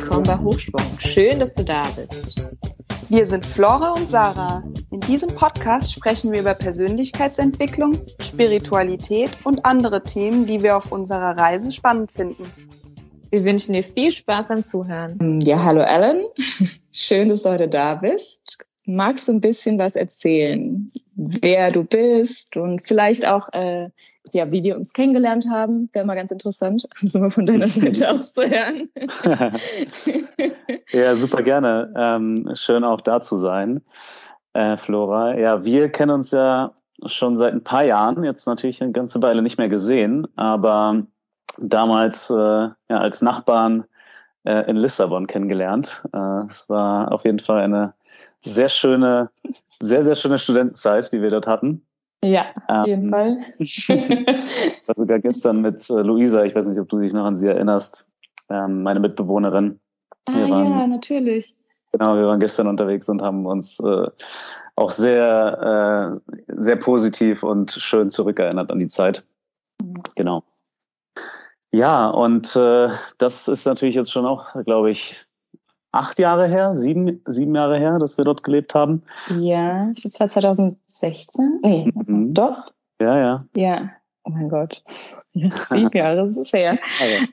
willkommen bei Hochsprung. Schön, dass du da bist. Wir sind Flora und Sarah. In diesem Podcast sprechen wir über Persönlichkeitsentwicklung, Spiritualität und andere Themen, die wir auf unserer Reise spannend finden. Wir wünschen dir viel Spaß am Zuhören. Ja, hallo Alan. Schön, dass du heute da bist. Magst du ein bisschen was erzählen, wer du bist und vielleicht auch, äh, ja, wie wir uns kennengelernt haben? Wäre mal ganz interessant, so mal von deiner Seite aus zu hören. ja, super gerne. Ähm, schön auch da zu sein, äh, Flora. Ja, wir kennen uns ja schon seit ein paar Jahren, jetzt natürlich eine ganze Weile nicht mehr gesehen, aber damals äh, ja, als Nachbarn äh, in Lissabon kennengelernt. Äh, es war auf jeden Fall eine sehr schöne, sehr, sehr schöne Studentenzeit, die wir dort hatten. Ja, auf jeden ähm, Fall. war sogar gestern mit äh, Luisa, ich weiß nicht, ob du dich noch an sie erinnerst, ähm, meine Mitbewohnerin. Ah waren, ja, natürlich. Genau, wir waren gestern unterwegs und haben uns äh, auch sehr, äh, sehr positiv und schön zurückerinnert an die Zeit. Mhm. Genau. Ja, und äh, das ist natürlich jetzt schon auch, glaube ich, acht Jahre her, sieben, sieben Jahre her, dass wir dort gelebt haben. Ja, das war 2016? Nee, mhm. doch? Ja, ja. Ja. Oh mein Gott. Sieben Jahre ist es her. Also,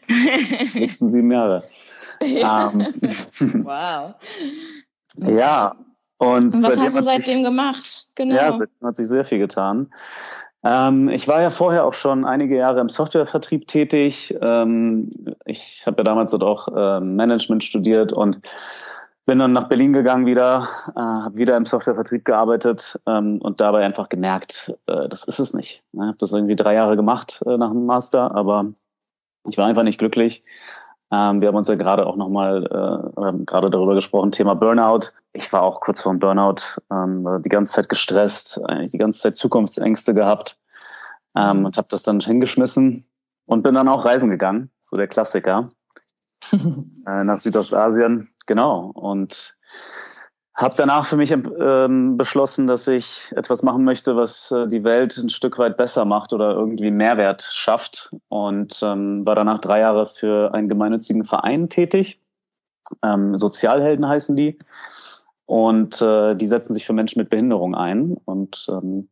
nächsten sieben Jahre. Ja. Um, ähm, wow. Ja. Und, und was hast du seitdem sich, gemacht? Genau. Ja, seitdem hat sich sehr viel getan. Ähm, ich war ja vorher auch schon einige Jahre im Softwarevertrieb tätig. Ähm, ich habe ja damals dort auch äh, Management studiert und bin dann nach Berlin gegangen wieder, äh, habe wieder im Softwarevertrieb gearbeitet ähm, und dabei einfach gemerkt, äh, das ist es nicht. Ich habe das irgendwie drei Jahre gemacht äh, nach dem Master, aber ich war einfach nicht glücklich. Ähm, wir haben uns ja gerade auch nochmal äh, gerade darüber gesprochen, Thema Burnout. Ich war auch kurz vor dem Burnout, ähm, die ganze Zeit gestresst, eigentlich die ganze Zeit Zukunftsängste gehabt ähm, und habe das dann hingeschmissen und bin dann auch reisen gegangen, so der Klassiker, äh, nach Südostasien, genau. Und habe danach für mich ähm, beschlossen, dass ich etwas machen möchte, was äh, die Welt ein Stück weit besser macht oder irgendwie Mehrwert schafft. Und ähm, war danach drei Jahre für einen gemeinnützigen Verein tätig. Ähm, Sozialhelden heißen die. Und äh, die setzen sich für Menschen mit Behinderung ein und ähm,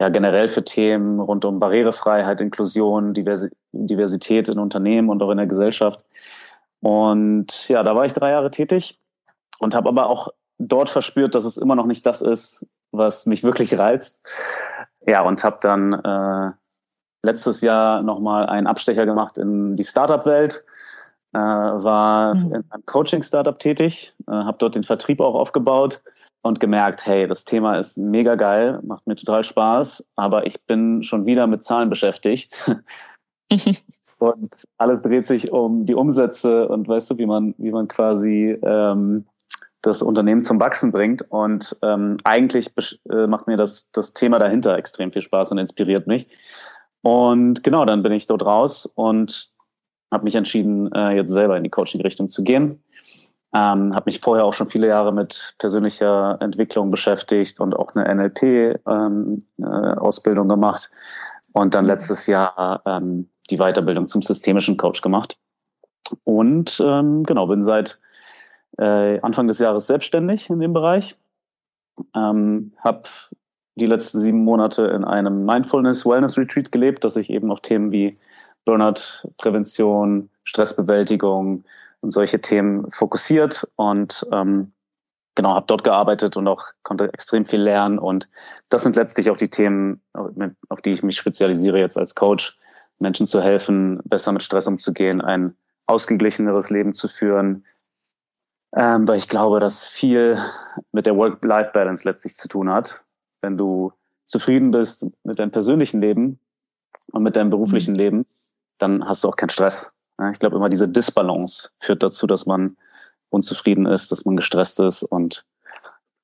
ja generell für Themen rund um Barrierefreiheit, Inklusion, Diversi Diversität in Unternehmen und auch in der Gesellschaft. Und ja, da war ich drei Jahre tätig und habe aber auch dort verspürt, dass es immer noch nicht das ist, was mich wirklich reizt. Ja, und habe dann äh, letztes Jahr nochmal einen Abstecher gemacht in die Startup-Welt, äh, war mhm. in einem Coaching-Startup tätig, äh, habe dort den Vertrieb auch aufgebaut und gemerkt, hey, das Thema ist mega geil, macht mir total Spaß, aber ich bin schon wieder mit Zahlen beschäftigt. und alles dreht sich um die Umsätze und weißt du, wie man, wie man quasi ähm, das Unternehmen zum Wachsen bringt. Und ähm, eigentlich äh, macht mir das, das Thema dahinter extrem viel Spaß und inspiriert mich. Und genau, dann bin ich dort raus und habe mich entschieden, äh, jetzt selber in die Coaching-Richtung zu gehen. Ähm, habe mich vorher auch schon viele Jahre mit persönlicher Entwicklung beschäftigt und auch eine NLP-Ausbildung ähm, äh, gemacht. Und dann letztes Jahr ähm, die Weiterbildung zum systemischen Coach gemacht. Und ähm, genau, bin seit äh, Anfang des Jahres selbstständig in dem Bereich. Ähm, habe die letzten sieben Monate in einem Mindfulness Wellness Retreat gelebt, dass ich eben auf Themen wie Burnout, Prävention, Stressbewältigung und solche Themen fokussiert und ähm, genau habe dort gearbeitet und auch konnte extrem viel lernen und das sind letztlich auch die Themen, auf die ich mich spezialisiere jetzt als Coach, Menschen zu helfen, besser mit Stress umzugehen, ein ausgeglicheneres Leben zu führen, ähm, weil ich glaube, dass viel mit der Work-Life-Balance letztlich zu tun hat. Wenn du zufrieden bist mit deinem persönlichen Leben und mit deinem beruflichen mhm. Leben, dann hast du auch keinen Stress. Ich glaube immer, diese Disbalance führt dazu, dass man unzufrieden ist, dass man gestresst ist und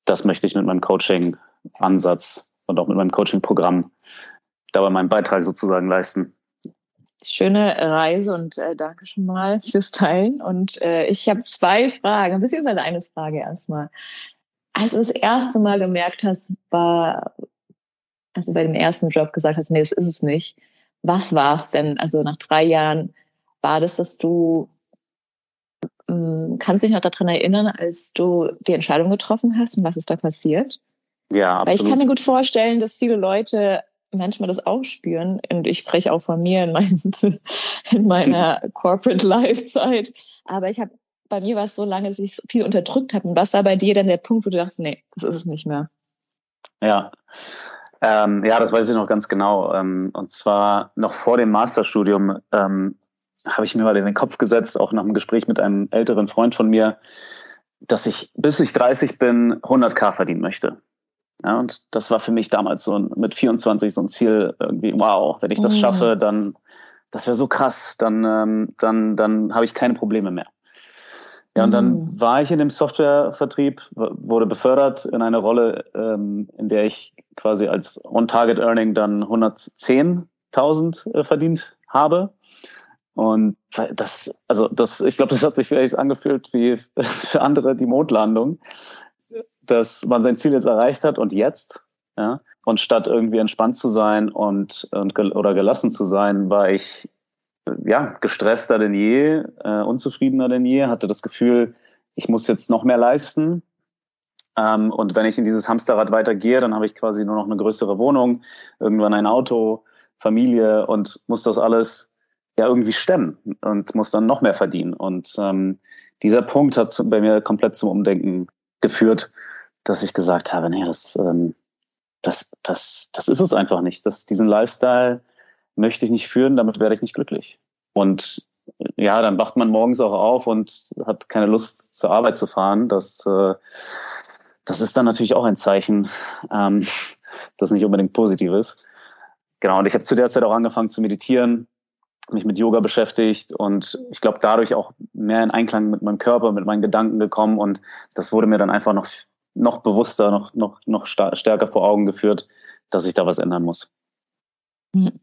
das möchte ich mit meinem Coaching-Ansatz und auch mit meinem Coaching-Programm dabei meinen Beitrag sozusagen leisten schöne Reise und äh, danke schon mal fürs Teilen. Und äh, ich habe zwei Fragen, beziehungsweise eine Frage erstmal. Als du das erste Mal gemerkt hast, war, also bei dem ersten Job gesagt hast, nee, das ist es nicht. Was war es denn? Also nach drei Jahren war das, dass du ähm, kannst du dich noch daran erinnern, als du die Entscheidung getroffen hast und was ist da passiert? Ja, absolut. Weil ich kann mir gut vorstellen, dass viele Leute manchmal das auch spüren. Und ich spreche auch von mir in, mein, in meiner Corporate Life Zeit. Aber ich habe, bei mir war es so lange, dass ich viel unterdrückt habe. Und was war bei dir dann der Punkt, wo du dachtest, nee, das ist es nicht mehr? Ja. Ähm, ja, das weiß ich noch ganz genau. Ähm, und zwar noch vor dem Masterstudium ähm, habe ich mir mal in den Kopf gesetzt, auch nach einem Gespräch mit einem älteren Freund von mir, dass ich, bis ich 30 bin, 100k verdienen möchte. Ja, und das war für mich damals so ein, mit 24 so ein Ziel irgendwie, wow, wenn ich das mhm. schaffe, dann, das wäre so krass, dann, ähm, dann, dann habe ich keine Probleme mehr. Ja, und dann mhm. war ich in dem Softwarevertrieb, wurde befördert in eine Rolle, ähm, in der ich quasi als On-Target-Earning dann 110.000 äh, verdient habe. Und das, also das, ich glaube, das hat sich vielleicht angefühlt wie für andere die Mondlandung dass man sein Ziel jetzt erreicht hat und jetzt, ja, und statt irgendwie entspannt zu sein und, und oder gelassen zu sein, war ich ja gestresster denn je, äh, unzufriedener denn je, hatte das Gefühl, ich muss jetzt noch mehr leisten. Ähm, und wenn ich in dieses Hamsterrad weitergehe, dann habe ich quasi nur noch eine größere Wohnung, irgendwann ein Auto, Familie und muss das alles ja irgendwie stemmen und muss dann noch mehr verdienen. Und ähm, dieser Punkt hat bei mir komplett zum Umdenken geführt dass ich gesagt habe, nee, das, ähm, das, das, das ist es einfach nicht. Das, diesen Lifestyle möchte ich nicht führen, damit werde ich nicht glücklich. Und ja, dann wacht man morgens auch auf und hat keine Lust zur Arbeit zu fahren. Das, äh, das ist dann natürlich auch ein Zeichen, ähm, das nicht unbedingt positiv ist. Genau, und ich habe zu der Zeit auch angefangen zu meditieren, mich mit Yoga beschäftigt und ich glaube dadurch auch mehr in Einklang mit meinem Körper, mit meinen Gedanken gekommen und das wurde mir dann einfach noch noch bewusster, noch, noch, noch stärker vor Augen geführt, dass ich da was ändern muss. Hm.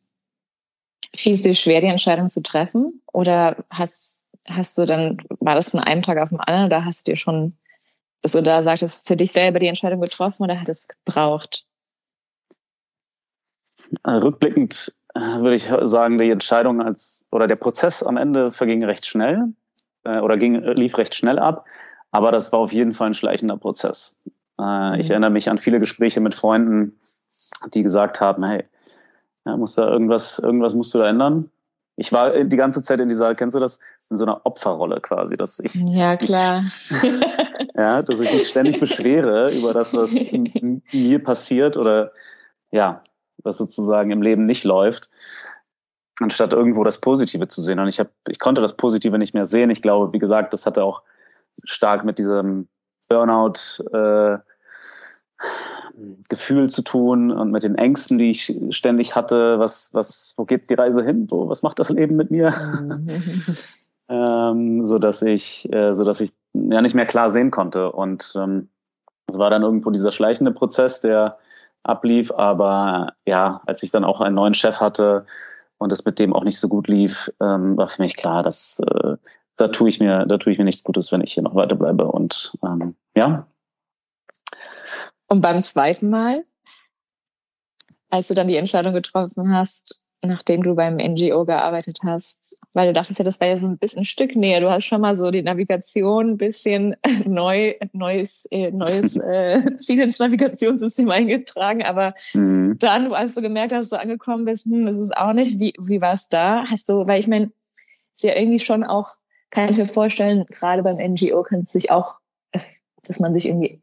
Fiel es dir schwer, die Entscheidung zu treffen? Oder hast, hast du dann, war das von einem Tag auf den anderen oder hast du dir schon, dass du da sagtest, für dich selber die Entscheidung getroffen oder hat es gebraucht? Äh, rückblickend äh, würde ich sagen, die Entscheidung als oder der Prozess am Ende verging recht schnell äh, oder ging, lief recht schnell ab. Aber das war auf jeden Fall ein schleichender Prozess. Äh, ich mhm. erinnere mich an viele Gespräche mit Freunden, die gesagt haben, hey, ja, muss da irgendwas, irgendwas musst du da ändern. Ich war die ganze Zeit in dieser, kennst du das, in so einer Opferrolle quasi, dass ich ja klar, ja, dass ich mich ständig beschwere über das, was mir passiert oder ja, was sozusagen im Leben nicht läuft, anstatt irgendwo das Positive zu sehen. Und ich habe, ich konnte das Positive nicht mehr sehen. Ich glaube, wie gesagt, das hatte auch stark mit diesem Burnout äh, Gefühl zu tun und mit den Ängsten, die ich ständig hatte. Was, was, wo geht die Reise hin? Wo, was macht das Leben mit mir? ähm, so dass ich, äh, so dass ich ja nicht mehr klar sehen konnte. Und ähm, es war dann irgendwo dieser schleichende Prozess, der ablief. Aber ja, als ich dann auch einen neuen Chef hatte und es mit dem auch nicht so gut lief, ähm, war für mich klar, dass äh, da tue ich mir, da tue ich mir nichts Gutes, wenn ich hier noch weiter bleibe. Und ähm, ja. Und beim zweiten Mal, als du dann die Entscheidung getroffen hast, nachdem du beim NGO gearbeitet hast, weil du dachtest ja, das wäre ja so ein bisschen ein Stück näher. Du hast schon mal so die Navigation ein bisschen neu, neues, äh, neues äh, Ziel ins Navigationssystem eingetragen, aber mhm. dann, als du gemerkt hast, dass du angekommen bist, hm, ist auch nicht. Wie, wie war es da? Hast du, weil ich meine, ist ja irgendwie schon auch kann ich mir vorstellen, gerade beim NGO kann es sich auch, dass man sich irgendwie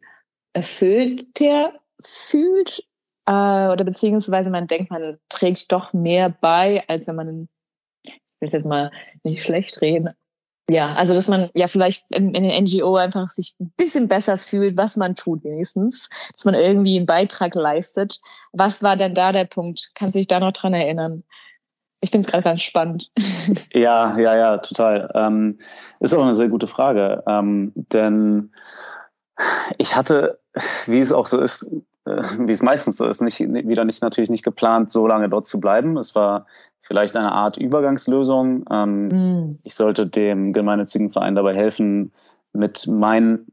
erfüllter fühlt äh, oder beziehungsweise man denkt, man trägt doch mehr bei, als wenn man, ich will jetzt mal nicht schlecht reden, ja, also dass man ja vielleicht in, in den NGO einfach sich ein bisschen besser fühlt, was man tut wenigstens, dass man irgendwie einen Beitrag leistet. Was war denn da der Punkt? Kannst du dich da noch dran erinnern? Ich finde es gerade ganz spannend. Ja, ja, ja, total. Ähm, ist auch eine sehr gute Frage. Ähm, denn ich hatte, wie es auch so ist, äh, wie es meistens so ist, nicht, wieder nicht natürlich nicht geplant, so lange dort zu bleiben. Es war vielleicht eine Art Übergangslösung. Ähm, mm. Ich sollte dem gemeinnützigen Verein dabei helfen, mit meinen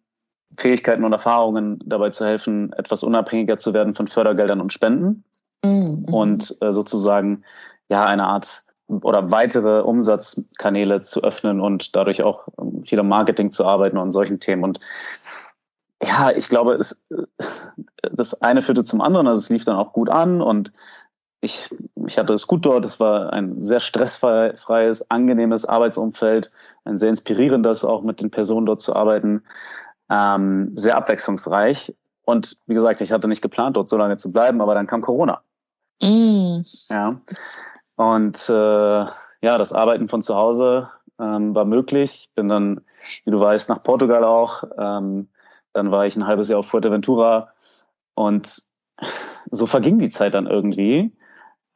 Fähigkeiten und Erfahrungen dabei zu helfen, etwas unabhängiger zu werden von Fördergeldern und Spenden. Mm. Und äh, sozusagen ja eine Art oder weitere Umsatzkanäle zu öffnen und dadurch auch ähm, viel am Marketing zu arbeiten und solchen Themen. Und ja, ich glaube, es, das eine führte zum anderen. Also es lief dann auch gut an und ich, ich hatte es gut dort. Es war ein sehr stressfreies, angenehmes Arbeitsumfeld, ein sehr inspirierendes, auch mit den Personen dort zu arbeiten, ähm, sehr abwechslungsreich. Und wie gesagt, ich hatte nicht geplant, dort so lange zu bleiben, aber dann kam Corona. Mm. Ja. Und äh, ja, das Arbeiten von zu Hause ähm, war möglich. Bin dann, wie du weißt, nach Portugal auch. Ähm, dann war ich ein halbes Jahr auf Fuerteventura und so verging die Zeit dann irgendwie.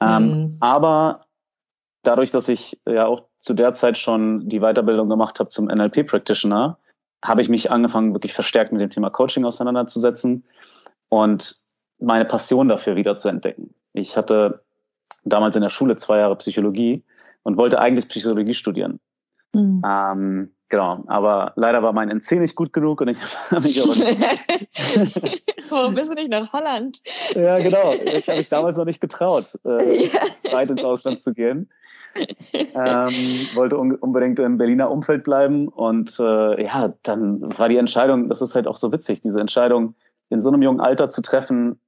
Ähm, mhm. Aber dadurch, dass ich ja auch zu der Zeit schon die Weiterbildung gemacht habe zum NLP Practitioner, habe ich mich angefangen, wirklich verstärkt mit dem Thema Coaching auseinanderzusetzen und meine Passion dafür wieder zu entdecken. Ich hatte damals in der Schule zwei Jahre Psychologie und wollte eigentlich Psychologie studieren. Mhm. Ähm, genau, aber leider war mein NC nicht gut genug und ich habe mich aber nicht. Warum bist du nicht nach Holland? ja, genau. Ich habe mich damals noch nicht getraut, äh, ja. weit ins Ausland zu gehen. ähm, wollte un unbedingt im Berliner Umfeld bleiben und äh, ja, dann war die Entscheidung, das ist halt auch so witzig, diese Entscheidung in so einem jungen Alter zu treffen,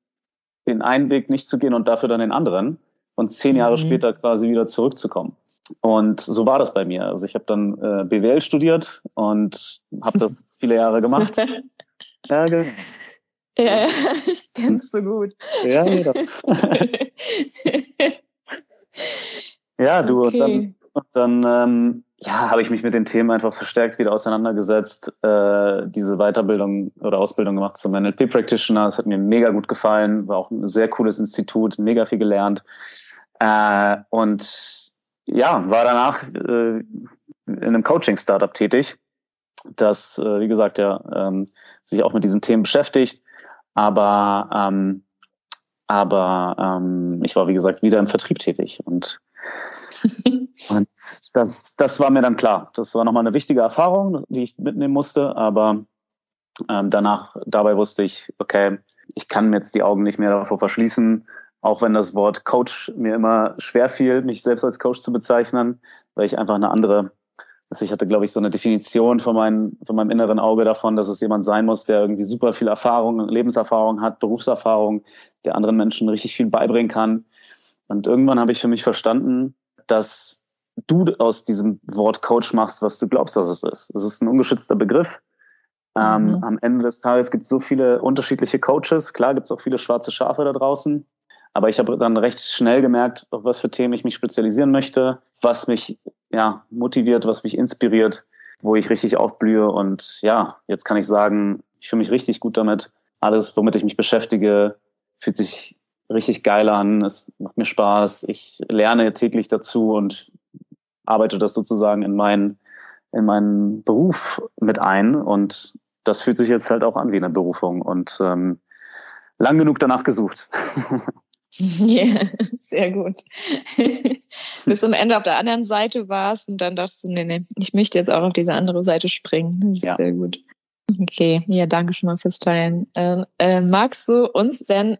den einen Weg nicht zu gehen und dafür dann den anderen und zehn Jahre mhm. später quasi wieder zurückzukommen. Und so war das bei mir. Also ich habe dann äh, BWL studiert und habe das viele Jahre gemacht. ja, genau. Ja, ja, ich kenn's so gut. Ja, ja. ja, du, okay. und dann, und dann ähm, ja, habe ich mich mit den Themen einfach verstärkt wieder auseinandergesetzt, äh, diese Weiterbildung oder Ausbildung gemacht zum NLP Practitioner. Das hat mir mega gut gefallen, war auch ein sehr cooles Institut, mega viel gelernt. Äh, und ja, war danach äh, in einem Coaching-Startup tätig, das, äh, wie gesagt, ja, ähm, sich auch mit diesen Themen beschäftigt. Aber, ähm, aber ähm, ich war, wie gesagt, wieder im Vertrieb tätig und und das, das war mir dann klar. Das war nochmal eine wichtige Erfahrung, die ich mitnehmen musste. Aber ähm, danach, dabei wusste ich, okay, ich kann mir jetzt die Augen nicht mehr davor verschließen, auch wenn das Wort Coach mir immer schwer fiel, mich selbst als Coach zu bezeichnen, weil ich einfach eine andere, also ich hatte, glaube ich, so eine Definition von, mein, von meinem inneren Auge davon, dass es jemand sein muss, der irgendwie super viel Erfahrung, Lebenserfahrung hat, Berufserfahrung, der anderen Menschen richtig viel beibringen kann. Und irgendwann habe ich für mich verstanden, dass du aus diesem Wort Coach machst, was du glaubst, dass es ist. Es ist ein ungeschützter Begriff. Ähm, mhm. Am Ende des Tages gibt es so viele unterschiedliche Coaches. Klar gibt es auch viele schwarze Schafe da draußen. Aber ich habe dann recht schnell gemerkt, auf was für Themen ich mich spezialisieren möchte, was mich ja, motiviert, was mich inspiriert, wo ich richtig aufblühe. Und ja, jetzt kann ich sagen, ich fühle mich richtig gut damit. Alles, womit ich mich beschäftige, fühlt sich richtig geil an, es macht mir Spaß, ich lerne täglich dazu und arbeite das sozusagen in meinen, in meinen Beruf mit ein und das fühlt sich jetzt halt auch an wie eine Berufung und ähm, lang genug danach gesucht. Ja, yeah, sehr gut. Bis du am Ende auf der anderen Seite warst und dann dachtest du, nee, nee, ich möchte jetzt auch auf diese andere Seite springen. Ja. sehr gut. Okay, ja, danke schon mal fürs Teilen. Ähm, äh, magst du uns denn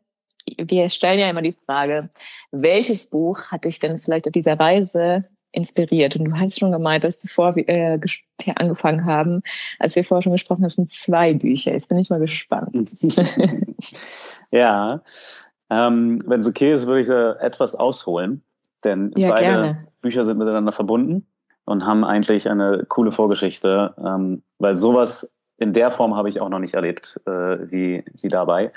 wir stellen ja immer die Frage, welches Buch hat dich denn vielleicht auf dieser Reise inspiriert? Und du hast schon gemeint, dass bevor wir äh, hier angefangen haben, als wir vorher schon gesprochen haben, sind zwei Bücher. Jetzt bin ich mal gespannt. ja, ähm, wenn es okay ist, würde ich da etwas ausholen, denn ja, beide gerne. Bücher sind miteinander verbunden und haben eigentlich eine coole Vorgeschichte, ähm, weil sowas in der Form habe ich auch noch nicht erlebt äh, wie, wie dabei.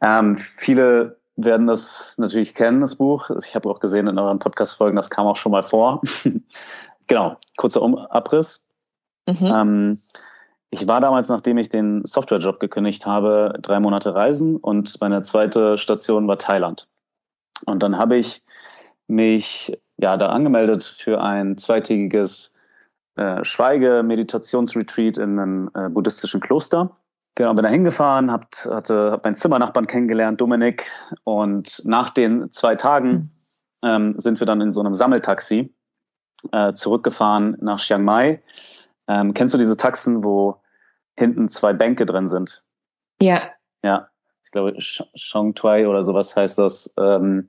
Ähm, viele werden das natürlich kennen, das Buch. Ich habe auch gesehen in euren Podcast-Folgen, das kam auch schon mal vor. genau, kurzer um Abriss. Mhm. Ähm, ich war damals, nachdem ich den Softwarejob gekündigt habe, drei Monate reisen und meine zweite Station war Thailand. Und dann habe ich mich ja da angemeldet für ein zweitägiges äh, Schweige-Meditationsretreat in einem äh, buddhistischen Kloster. Genau, bin da hingefahren, hab, hatte, hab meinen Zimmernachbarn kennengelernt, Dominik. Und nach den zwei Tagen ähm, sind wir dann in so einem Sammeltaxi äh, zurückgefahren nach Chiang Mai. Ähm, kennst du diese Taxen, wo hinten zwei Bänke drin sind? Ja. Ja, ich glaube Shong Twai oder sowas heißt das. Ähm,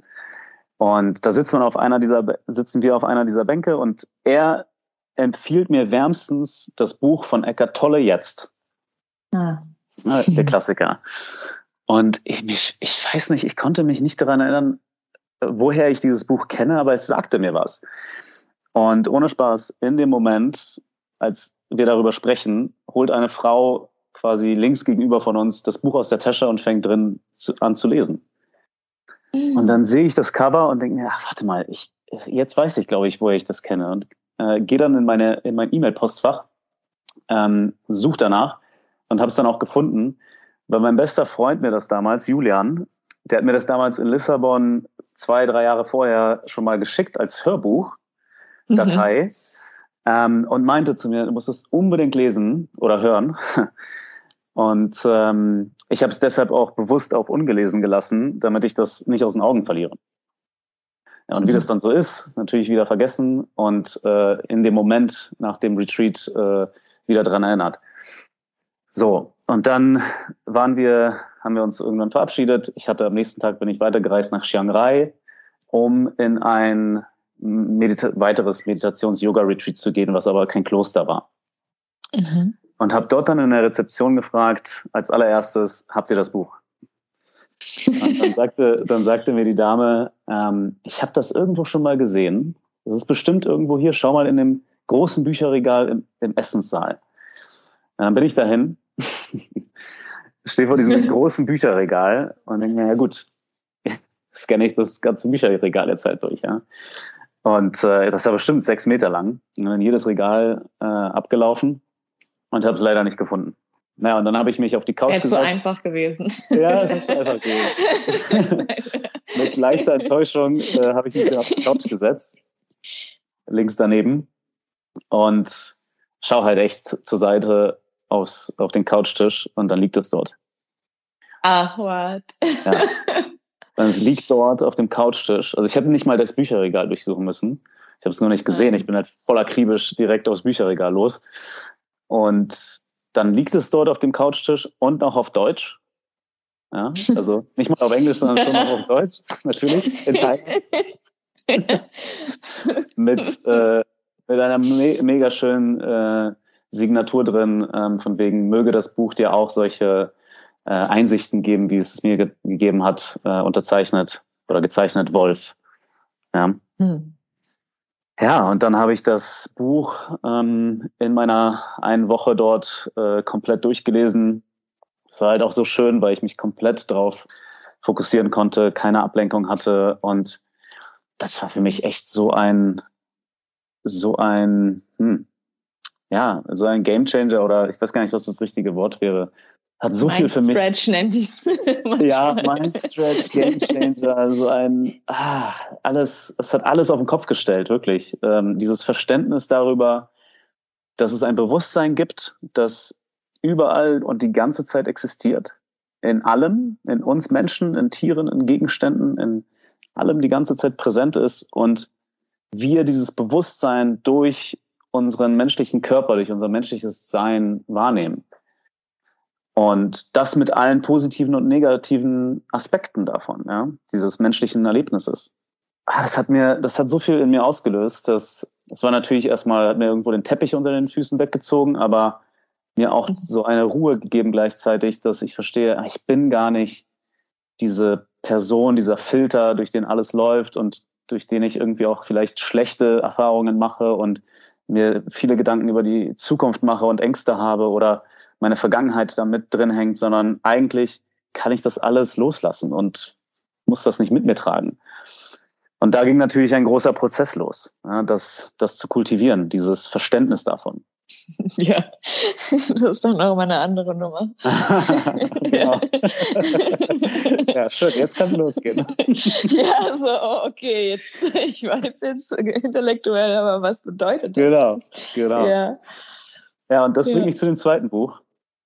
Und da sitzt man auf einer dieser, sitzen wir auf einer dieser Bänke und er empfiehlt mir wärmstens das Buch von Eckart Tolle jetzt. Ah. Der Klassiker. Und ich, ich weiß nicht, ich konnte mich nicht daran erinnern, woher ich dieses Buch kenne, aber es sagte mir was. Und ohne Spaß, in dem Moment, als wir darüber sprechen, holt eine Frau quasi links gegenüber von uns das Buch aus der Tasche und fängt drin zu, an zu lesen. Und dann sehe ich das Cover und denke mir, ach, warte mal, ich, jetzt weiß ich, glaube ich, woher ich das kenne. Und äh, gehe dann in meine in mein E-Mail-Postfach, ähm, suche danach und habe es dann auch gefunden, weil mein bester Freund mir das damals, Julian, der hat mir das damals in Lissabon zwei, drei Jahre vorher schon mal geschickt als Hörbuch, mhm. Datei, mhm. Ähm, und meinte zu mir, du musst es unbedingt lesen oder hören. Und ähm, ich habe es deshalb auch bewusst auf ungelesen gelassen, damit ich das nicht aus den Augen verliere. Ja, und wie das dann so ist, natürlich wieder vergessen und äh, in dem Moment nach dem Retreat äh, wieder dran erinnert. So, und dann waren wir, haben wir uns irgendwann verabschiedet. Ich hatte am nächsten Tag bin ich weitergereist nach Chiang Rai, um in ein Medita weiteres Meditations-Yoga-Retreat zu gehen, was aber kein Kloster war. Mhm. Und habe dort dann in der Rezeption gefragt, als allererstes, habt ihr das Buch? Und dann sagte, dann sagte mir die Dame, ähm, ich habe das irgendwo schon mal gesehen. Das ist bestimmt irgendwo hier, schau mal in dem großen Bücherregal im, im Essenssaal. Und dann bin ich dahin stehe vor diesem großen Bücherregal und denke mir, ja gut, scanne ich das ganze Bücherregal jetzt halt durch, ja. Und äh, das war bestimmt sechs Meter lang. Und dann jedes Regal äh, abgelaufen und habe es leider nicht gefunden. Naja, und dann habe ich mich auf die Couch gesetzt. Wäre zu einfach gewesen. Ja, es ist zu einfach gewesen. Mit leichter Enttäuschung äh, habe ich mich auf die Couch gesetzt, links daneben und schau halt echt zur Seite aufs, auf den Couchtisch und dann liegt es dort. Ah, what? Ja. Es liegt dort auf dem Couchtisch. Also ich habe nicht mal das Bücherregal durchsuchen müssen. Ich habe es nur nicht gesehen. Ich bin halt voller akribisch direkt aufs Bücherregal los. Und dann liegt es dort auf dem Couchtisch und auch auf Deutsch. Ja, also nicht mal auf Englisch, sondern schon auch auf Deutsch, natürlich, in Teilen. mit, äh, mit einer me mega schönen äh, Signatur drin, ähm, von wegen, möge das Buch dir auch solche äh, Einsichten geben, wie es mir ge gegeben hat, äh, unterzeichnet oder gezeichnet Wolf. Ja. Hm. Ja, und dann habe ich das Buch ähm, in meiner einen Woche dort äh, komplett durchgelesen. Es war halt auch so schön, weil ich mich komplett drauf fokussieren konnte, keine Ablenkung hatte und das war für mich echt so ein so ein hm, ja, so ein Gamechanger oder ich weiß gar nicht, was das richtige Wort wäre. Hat so Mind viel für mich. Stretch nennt ich's. ja, Mind Stretch, Gamechanger, also ein, ah, alles, es hat alles auf den Kopf gestellt, wirklich. Ähm, dieses Verständnis darüber, dass es ein Bewusstsein gibt, das überall und die ganze Zeit existiert. In allem, in uns Menschen, in Tieren, in Gegenständen, in allem die ganze Zeit präsent ist und wir dieses Bewusstsein durch unseren menschlichen Körper, durch unser menschliches Sein wahrnehmen. Und das mit allen positiven und negativen Aspekten davon, ja, dieses menschlichen Erlebnisses. Ah, das hat mir, das hat so viel in mir ausgelöst, dass, das war natürlich erstmal, hat mir irgendwo den Teppich unter den Füßen weggezogen, aber mir auch so eine Ruhe gegeben gleichzeitig, dass ich verstehe, ah, ich bin gar nicht diese Person, dieser Filter, durch den alles läuft und durch den ich irgendwie auch vielleicht schlechte Erfahrungen mache und mir viele Gedanken über die Zukunft mache und Ängste habe oder meine Vergangenheit da mit drin hängt, sondern eigentlich kann ich das alles loslassen und muss das nicht mit mir tragen. Und da ging natürlich ein großer Prozess los, ja, das, das zu kultivieren, dieses Verständnis davon. Ja, das ist dann auch mal eine andere Nummer. genau. ja, schön, jetzt kann es losgehen. ja, so, oh, okay, jetzt, ich weiß jetzt intellektuell, aber was bedeutet das? Genau, genau. Ja, ja und das ja. bringt mich zu dem zweiten Buch,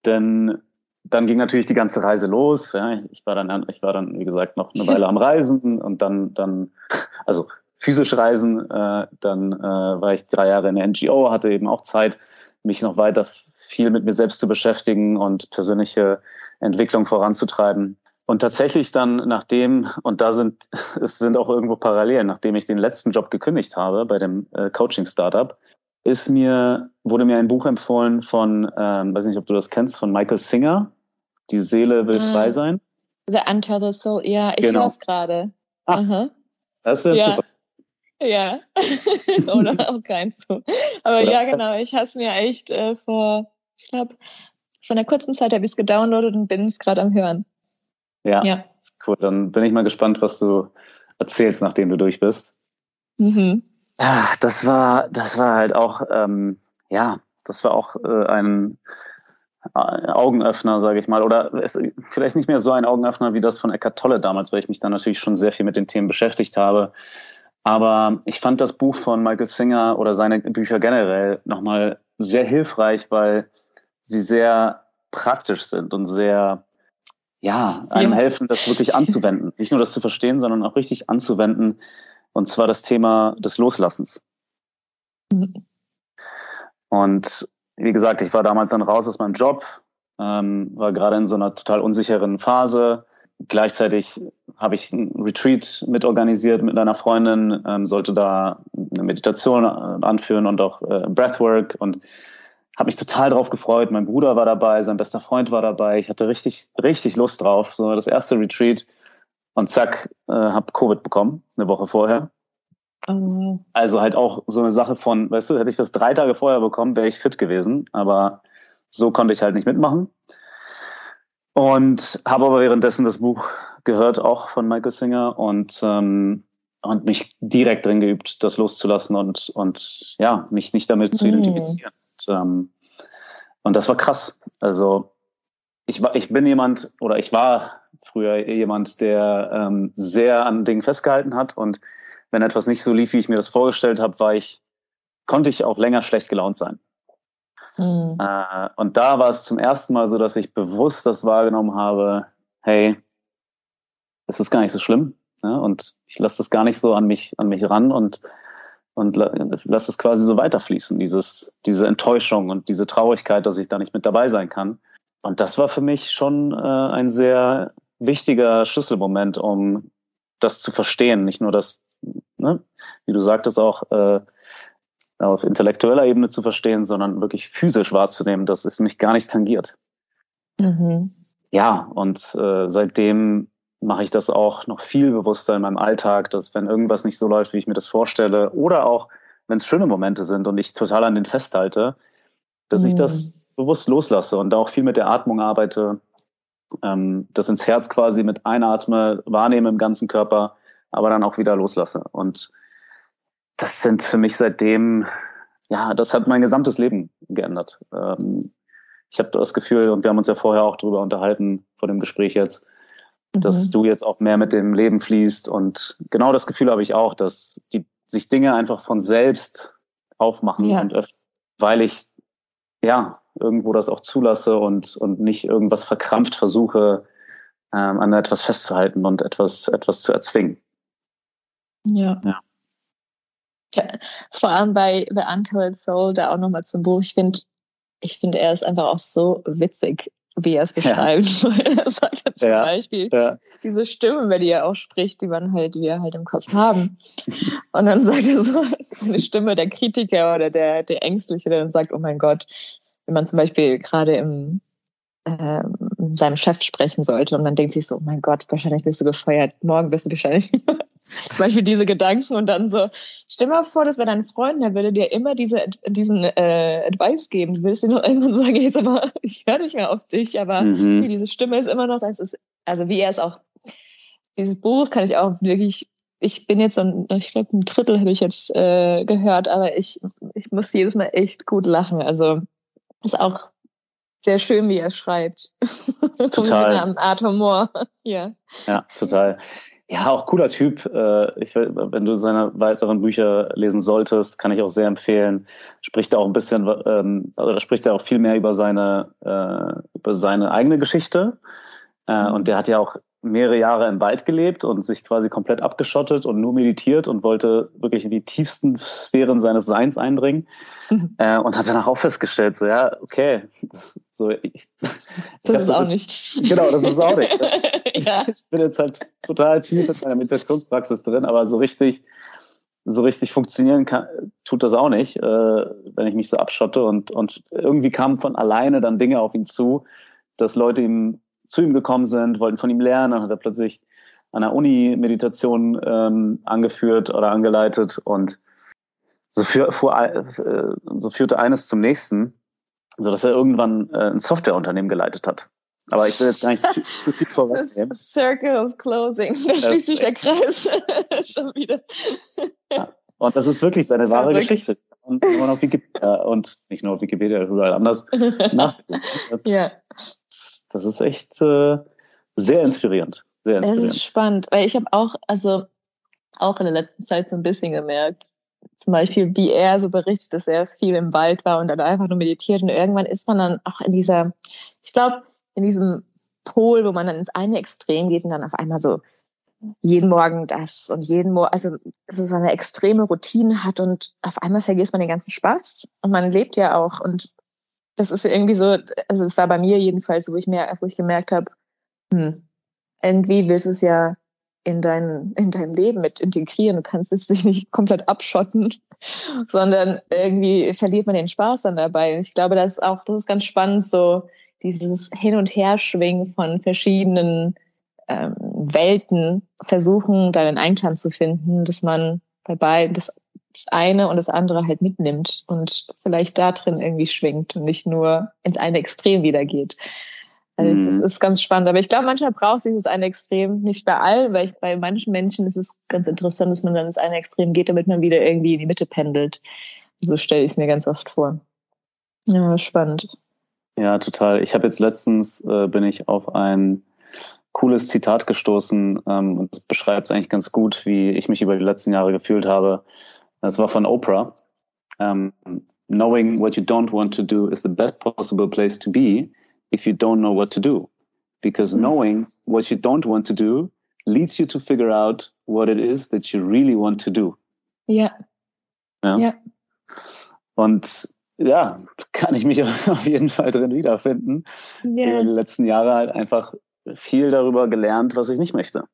denn dann ging natürlich die ganze Reise los. Ja, ich war dann, ich war dann, wie gesagt, noch eine Weile am Reisen und dann, dann, also physisch reisen. Äh, dann äh, war ich drei Jahre in der NGO, hatte eben auch Zeit, mich noch weiter viel mit mir selbst zu beschäftigen und persönliche Entwicklung voranzutreiben. Und tatsächlich dann, nachdem, und da sind, es sind auch irgendwo Parallelen, nachdem ich den letzten Job gekündigt habe bei dem äh, Coaching-Startup, ist mir, wurde mir ein Buch empfohlen von, ähm, weiß nicht, ob du das kennst, von Michael Singer. Die Seele will ah, frei sein. The Untethered Soul, ja, ich genau. höre es gerade. Ach, das ist ja, ja. super. Ja, oder auch keins so. Aber oder ja, genau, ich habe es mir echt äh, vor, ich glaube, von einer kurzen Zeit habe ich es gedownloadet und bin es gerade am Hören. Ja. ja. Cool, dann bin ich mal gespannt, was du erzählst, nachdem du durch bist. Mhm. Ja, das war, das war halt auch, ähm, ja, das war auch äh, ein äh, Augenöffner, sage ich mal, oder es, vielleicht nicht mehr so ein Augenöffner wie das von Eckart Tolle damals, weil ich mich da natürlich schon sehr viel mit den Themen beschäftigt habe. Aber ich fand das Buch von Michael Singer oder seine Bücher generell nochmal sehr hilfreich, weil sie sehr praktisch sind und sehr ja, einem ja. helfen, das wirklich anzuwenden. Nicht nur das zu verstehen, sondern auch richtig anzuwenden. Und zwar das Thema des Loslassens. Mhm. Und wie gesagt, ich war damals dann raus aus meinem Job, ähm, war gerade in so einer total unsicheren Phase. Gleichzeitig habe ich ein Retreat mitorganisiert mit einer Freundin, ähm, sollte da eine Meditation äh, anführen und auch äh, Breathwork und habe mich total drauf gefreut. Mein Bruder war dabei, sein bester Freund war dabei. Ich hatte richtig, richtig Lust drauf. So das erste Retreat und zack, äh, habe Covid bekommen, eine Woche vorher. Oh. Also halt auch so eine Sache von, weißt du, hätte ich das drei Tage vorher bekommen, wäre ich fit gewesen. Aber so konnte ich halt nicht mitmachen. Und habe aber währenddessen das Buch gehört, auch von Michael Singer und ähm, und mich direkt drin geübt, das loszulassen und und ja, mich nicht damit zu identifizieren. Ähm, und das war krass. Also ich war, ich bin jemand oder ich war früher jemand, der ähm, sehr an Dingen festgehalten hat und wenn etwas nicht so lief, wie ich mir das vorgestellt habe, war ich, konnte ich auch länger schlecht gelaunt sein. Mhm. Äh, und da war es zum ersten Mal so, dass ich bewusst das wahrgenommen habe, hey, es ist gar nicht so schlimm. Ne? Und ich lasse das gar nicht so an mich, an mich ran und und lass es quasi so weiterfließen, dieses, diese Enttäuschung und diese Traurigkeit, dass ich da nicht mit dabei sein kann. Und das war für mich schon äh, ein sehr wichtiger Schlüsselmoment, um das zu verstehen. Nicht nur das, ne, wie du sagtest, auch äh, auf intellektueller Ebene zu verstehen, sondern wirklich physisch wahrzunehmen, dass es mich gar nicht tangiert. Mhm. Ja, und äh, seitdem mache ich das auch noch viel bewusster in meinem Alltag, dass wenn irgendwas nicht so läuft, wie ich mir das vorstelle, oder auch wenn es schöne Momente sind und ich total an den festhalte, dass mhm. ich das bewusst loslasse und da auch viel mit der Atmung arbeite, ähm, das ins Herz quasi mit einatme, wahrnehme im ganzen Körper, aber dann auch wieder loslasse. Und das sind für mich seitdem, ja, das hat mein gesamtes Leben geändert. Ähm, ich habe das Gefühl, und wir haben uns ja vorher auch darüber unterhalten, vor dem Gespräch jetzt, dass mhm. du jetzt auch mehr mit dem Leben fließt. Und genau das Gefühl habe ich auch, dass die, sich Dinge einfach von selbst aufmachen ja. und öffnen, weil ich ja irgendwo das auch zulasse und, und nicht irgendwas verkrampft versuche, ähm, an etwas festzuhalten und etwas, etwas zu erzwingen. Ja. ja. Vor allem bei The Untold Soul, da auch nochmal zum Buch. Ich finde, ich finde, er ist einfach auch so witzig wie er es beschreibt. Ja. er sagt ja zum ja. Beispiel ja. diese Stimme, über die er auch spricht, die man halt, wir halt im Kopf haben. Und dann sagt er so, eine Stimme der Kritiker oder der, der Ängstliche, der dann sagt, oh mein Gott, wenn man zum Beispiel gerade im äh, seinem Chef sprechen sollte und man denkt sich so, oh mein Gott, wahrscheinlich bist du gefeuert, morgen bist du wahrscheinlich zum Beispiel diese Gedanken und dann so, stell mal vor, das wäre dein Freund, der würde dir immer diese, diesen äh, Advice geben. Du willst dir nur irgendwann sagen, jetzt aber, ich höre nicht mehr auf dich, aber mhm. diese Stimme ist immer noch, das ist, also wie er es auch, dieses Buch kann ich auch wirklich, ich bin jetzt so ein, ich glaube, ein Drittel habe ich jetzt äh, gehört, aber ich, ich muss jedes Mal echt gut lachen. Also ist auch sehr schön, wie er schreibt. Total. Am Art Humor. ja. Ja, total. Ja, auch cooler Typ. Äh, ich, wenn du seine weiteren Bücher lesen solltest, kann ich auch sehr empfehlen. Spricht er auch ein bisschen, ähm, da spricht er auch viel mehr über seine, äh, über seine eigene Geschichte. Äh, und der hat ja auch mehrere Jahre im Wald gelebt und sich quasi komplett abgeschottet und nur meditiert und wollte wirklich in die tiefsten Sphären seines Seins eindringen äh, und hat danach auch festgestellt, so ja, okay, das, so ich, das ist auch nicht. Genau, das ist auch nicht. Ja. ich bin jetzt halt total tief in meiner Meditationspraxis drin, aber so richtig, so richtig funktionieren kann, tut das auch nicht, äh, wenn ich mich so abschotte und, und irgendwie kamen von alleine dann Dinge auf ihn zu, dass Leute ihm zu ihm gekommen sind, wollten von ihm lernen, dann hat er plötzlich an der Uni Meditation ähm, angeführt oder angeleitet und so, für, fuhr, äh, so führte eines zum nächsten, so dass er irgendwann äh, ein Softwareunternehmen geleitet hat. Aber ich will jetzt gar nicht zu, zu viel vorwegnehmen. Circle of Closing, da schließt sich der Kreis schon wieder. Ja. Und das ist wirklich seine wahre Verrückt. Geschichte. Und, und auf Wikipedia und nicht nur auf Wikipedia, überall anders ja. Das ist echt äh, sehr inspirierend. Sehr inspirierend. Das ist spannend, weil ich habe auch, also auch in der letzten Zeit so ein bisschen gemerkt, zum Beispiel, wie er so berichtet, dass er viel im Wald war und dann einfach nur meditiert. Und irgendwann ist man dann auch in dieser, ich glaube, in diesem Pol, wo man dann ins eine Extrem geht und dann auf einmal so jeden Morgen das und jeden Morgen, also so eine extreme Routine hat und auf einmal vergisst man den ganzen Spaß und man lebt ja auch und das ist irgendwie so, also es war bei mir jedenfalls, wo ich mehr, wo ich gemerkt habe, hm, irgendwie willst du es ja in dein, in dein Leben mit integrieren. Du kannst es sich nicht komplett abschotten, sondern irgendwie verliert man den Spaß dann dabei. Und ich glaube, das ist auch, das ist ganz spannend, so dieses Hin- und Herschwingen von verschiedenen ähm, Welten versuchen, da einen Einklang zu finden, dass man bei beiden das, das eine und das andere halt mitnimmt und vielleicht da drin irgendwie schwingt und nicht nur ins eine Extrem wieder geht. Also mhm. Das ist ganz spannend. Aber ich glaube, manchmal braucht es dieses eine Extrem, nicht bei allen, weil ich, bei manchen Menschen ist es ganz interessant, dass man dann ins eine Extrem geht, damit man wieder irgendwie in die Mitte pendelt. So stelle ich es mir ganz oft vor. Ja, spannend. Ja, total. Ich habe jetzt letztens, äh, bin ich auf ein cooles Zitat gestoßen ähm, und das beschreibt es eigentlich ganz gut, wie ich mich über die letzten Jahre gefühlt habe. Das war von Oprah. Um, ähm, Knowing what you don't want to do is the best possible place to be if you don't know what to do. Because mm. knowing what you don't want to do leads you to figure out what it is that you really want to do. Ja. Ja. ja. Und ja, kann ich mich auf jeden Fall drin wiederfinden. Über die letzten Jahre halt einfach viel darüber gelernt, was ich nicht möchte.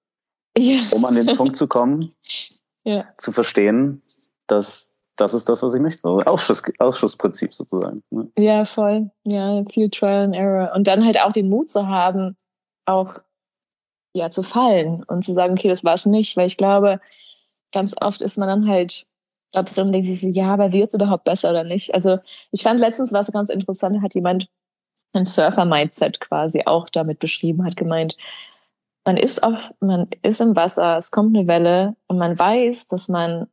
Ja. Um an den Punkt zu kommen, ja. zu verstehen, dass das ist das, was ich möchte. Also Ausschuss, Ausschussprinzip sozusagen. Ne? Ja, voll. Ja, viel Trial and Error. Und dann halt auch den Mut zu haben, auch ja zu fallen und zu sagen, okay, das war es nicht. Weil ich glaube, ganz oft ist man dann halt da drin, denkt sich so, ja, aber wird es überhaupt besser oder nicht? Also ich fand letztens war es ganz interessant, hat jemand ein Surfer-Mindset quasi auch damit beschrieben, hat gemeint, man ist auf, man ist im Wasser, es kommt eine Welle und man weiß, dass man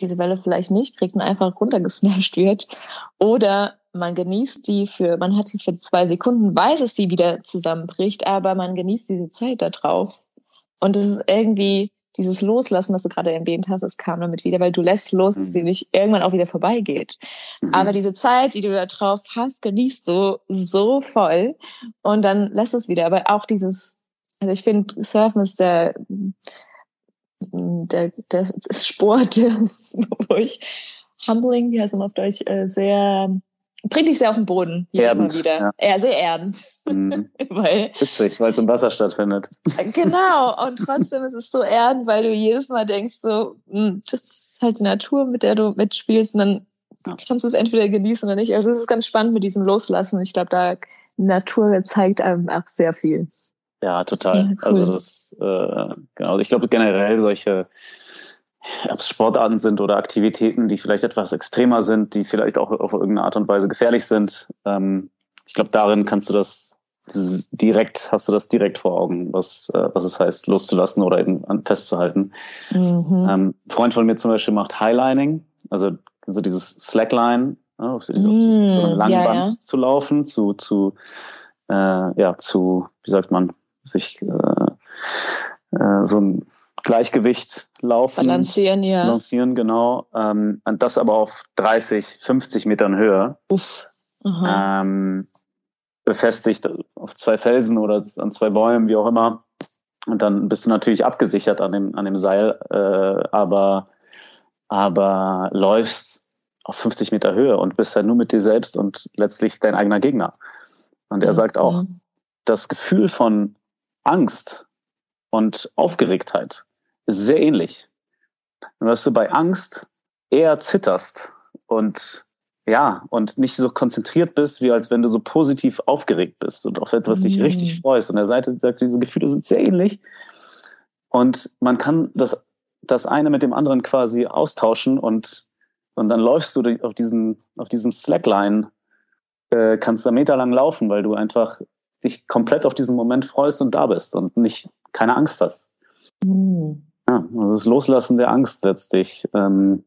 diese Welle vielleicht nicht kriegt und einfach runtergesmashed wird. Oder man genießt die für, man hat sie für zwei Sekunden, weiß, dass die wieder zusammenbricht, aber man genießt diese Zeit da drauf. Und es ist irgendwie dieses Loslassen, was du gerade erwähnt hast, das kam damit wieder, weil du lässt los, dass sie mhm. nicht irgendwann auch wieder vorbeigeht. Mhm. Aber diese Zeit, die du da drauf hast, genießt du so voll und dann lässt es wieder. Aber auch dieses, also ich finde, Surfen ist der der, der Sport, wo ich humbling, wie heißt es auf Deutsch, äh, sehr bringt dich sehr auf den Boden erdend, Mal wieder. Ja. ja sehr erdend. Mhm. weil, Witzig, weil es im Wasser stattfindet. genau, und trotzdem ist es so erdend, weil du jedes Mal denkst, so, hm, das ist halt die Natur, mit der du mitspielst und dann kannst du es entweder genießen oder nicht. Also es ist ganz spannend mit diesem Loslassen. Ich glaube, da Natur zeigt einem auch sehr viel. Ja, total. Ja, cool. Also das, äh, genau. Ich glaube generell solche, ob es Sportarten sind oder Aktivitäten, die vielleicht etwas extremer sind, die vielleicht auch auf irgendeine Art und Weise gefährlich sind. Ähm, ich glaube, darin kannst du das direkt, hast du das direkt vor Augen, was, äh, was es heißt, loszulassen oder eben an festzuhalten. Mhm. Ähm, ein Freund von mir zum Beispiel macht Highlining, also so dieses Slackline, ja, auf so, mm, so einem langen ja, Band ja. zu laufen, zu, zu, äh, ja, zu, wie sagt man, sich äh, äh, so ein Gleichgewicht laufen. Balancieren, ja. Balancieren, genau. Ähm, und das aber auf 30, 50 Metern Höhe. Uff. Ähm, befestigt auf zwei Felsen oder an zwei Bäumen, wie auch immer. Und dann bist du natürlich abgesichert an dem, an dem Seil, äh, aber, aber läufst auf 50 Meter Höhe und bist dann nur mit dir selbst und letztlich dein eigener Gegner. Und er mhm. sagt auch, das Gefühl von Angst, und Aufgeregtheit ist sehr ähnlich. Und dass du bei Angst eher zitterst und ja, und nicht so konzentriert bist, wie als wenn du so positiv aufgeregt bist und auf etwas mhm. dich richtig freust. Und der Seite sagt, diese Gefühle sind sehr ähnlich. Und man kann das, das eine mit dem anderen quasi austauschen und, und dann läufst du auf diesem, auf diesem Slackline, äh, kannst da meterlang laufen, weil du einfach dich komplett auf diesen Moment freust und da bist und nicht keine Angst hast. Mhm. Ja, also das Loslassen der Angst letztlich. Ähm,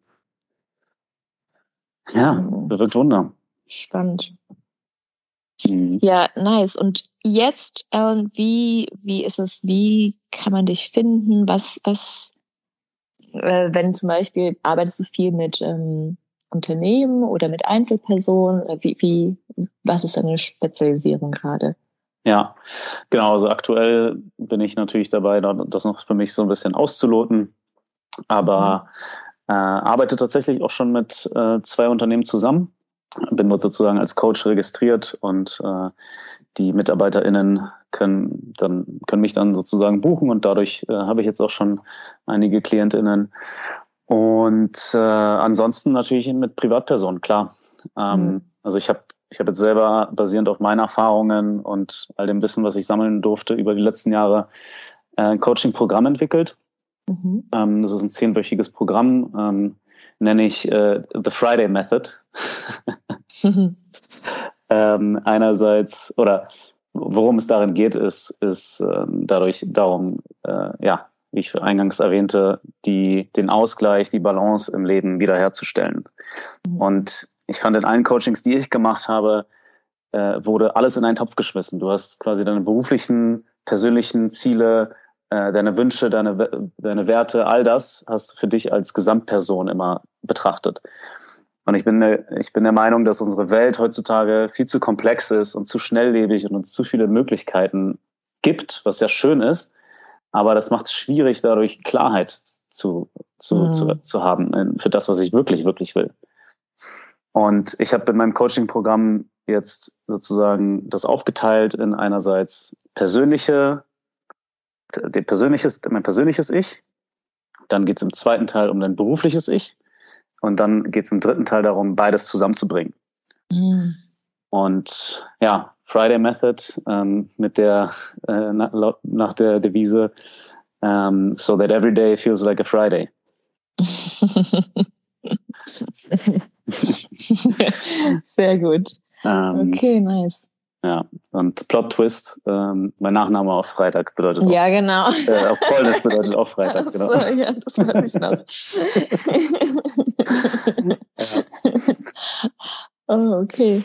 ja, bewirkt Wunder. Spannend. Mhm. Ja, nice. Und jetzt, Alan, wie, wie ist es, wie kann man dich finden? Was, was, äh, wenn zum Beispiel arbeitest du viel mit ähm, Unternehmen oder mit Einzelpersonen? Wie, wie, was ist deine Spezialisierung gerade? Ja, genau. Also aktuell bin ich natürlich dabei, das noch für mich so ein bisschen auszuloten. Aber äh, arbeite tatsächlich auch schon mit äh, zwei Unternehmen zusammen. Bin dort sozusagen als Coach registriert und äh, die MitarbeiterInnen können dann können mich dann sozusagen buchen und dadurch äh, habe ich jetzt auch schon einige KlientInnen. Und äh, ansonsten natürlich mit Privatpersonen, klar. Ähm, mhm. Also ich habe ich habe jetzt selber basierend auf meinen Erfahrungen und all dem Wissen, was ich sammeln durfte über die letzten Jahre, äh, ein Coaching-Programm entwickelt. Mhm. Ähm, das ist ein zehnwöchiges Programm, ähm, nenne ich äh, The Friday Method. ähm, einerseits, oder worum es darin geht, ist, ist dadurch darum, äh, ja, wie ich eingangs erwähnte, die, den Ausgleich, die Balance im Leben wiederherzustellen. Mhm. Und ich fand in allen Coachings, die ich gemacht habe, äh, wurde alles in einen Topf geschmissen. Du hast quasi deine beruflichen, persönlichen Ziele, äh, deine Wünsche, deine, deine Werte, all das hast du für dich als Gesamtperson immer betrachtet. Und ich bin, der, ich bin der Meinung, dass unsere Welt heutzutage viel zu komplex ist und zu schnelllebig und uns zu viele Möglichkeiten gibt, was ja schön ist. Aber das macht es schwierig, dadurch Klarheit zu, zu, mhm. zu, zu haben für das, was ich wirklich, wirklich will. Und ich habe in meinem Coaching-Programm jetzt sozusagen das aufgeteilt in einerseits persönliche, persönliches, mein persönliches Ich. Dann geht es im zweiten Teil um dein berufliches Ich. Und dann geht es im dritten Teil darum, beides zusammenzubringen. Mhm. Und ja, Friday Method ähm, mit der äh, nach, nach der Devise ähm, so that every day feels like a Friday. Sehr gut. Ähm, okay, nice. Ja, und Plot Twist, ähm, mein Nachname auf Freitag bedeutet auch, Ja, genau. Äh, auf Polnisch bedeutet auch Freitag, genau. So, ja, das weiß ich noch. ja. Oh, okay.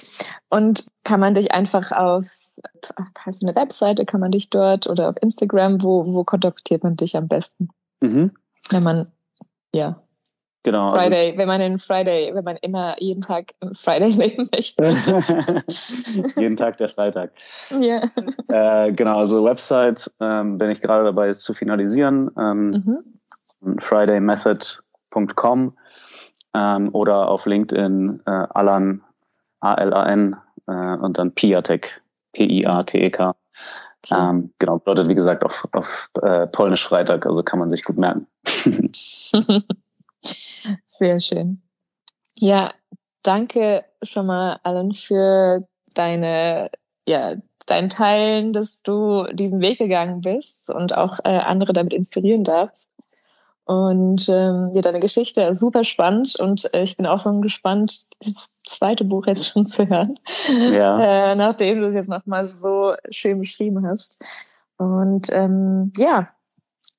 Und kann man dich einfach auf, hast du eine Webseite, kann man dich dort oder auf Instagram, wo, wo kontaktiert man dich am besten? Mhm. Wenn man, ja. Genau. Also Friday, also, wenn man in Friday, wenn man immer jeden Tag Friday leben möchte. jeden Tag der Freitag. Ja. Äh, genau, also Website ähm, bin ich gerade dabei zu finalisieren. Ähm, mhm. FridayMethod.com ähm, oder auf LinkedIn äh, Alan, A-L-A-N äh, und dann Piatek, P-I-A-T-E-K. Okay. Ähm, genau, bedeutet wie gesagt auf, auf äh, Polnisch Freitag, also kann man sich gut merken. Sehr schön. Ja, danke schon mal allen für deine, ja, dein Teilen, dass du diesen Weg gegangen bist und auch äh, andere damit inspirieren darfst. Und ähm, ja, deine Geschichte ist super spannend und äh, ich bin auch so gespannt, das zweite Buch jetzt schon zu hören, ja. äh, nachdem du es jetzt nochmal so schön beschrieben hast. Und ähm, ja,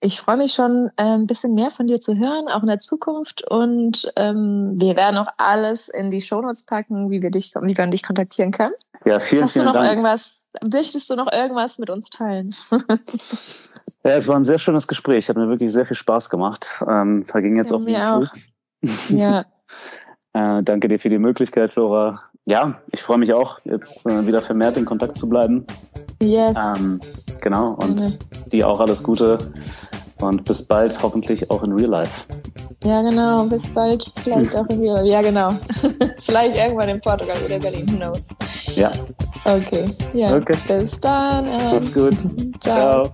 ich freue mich schon, äh, ein bisschen mehr von dir zu hören, auch in der Zukunft. Und ähm, wir werden auch alles in die Shownotes packen, wie wir dich, wie man dich kontaktieren kann. Ja, vielen, Hast vielen du noch Dank. irgendwas, möchtest du noch irgendwas mit uns teilen? ja, es war ein sehr schönes Gespräch. Hat mir wirklich sehr viel Spaß gemacht. Ähm, verging jetzt ja, auch wie auch. Ja. äh, danke dir für die Möglichkeit, Flora. Ja, ich freue mich auch, jetzt äh, wieder vermehrt in Kontakt zu bleiben. Yes. Ähm, genau, und mhm. dir auch alles Gute und bis bald, hoffentlich auch in Real Life. Ja, genau, bis bald, vielleicht auch in Real Life. Ja, genau. vielleicht irgendwann in Portugal oder Berlin, who knows. Ja. Okay, ja. Okay. Bis dann. Mach's gut. Ciao. Ciao.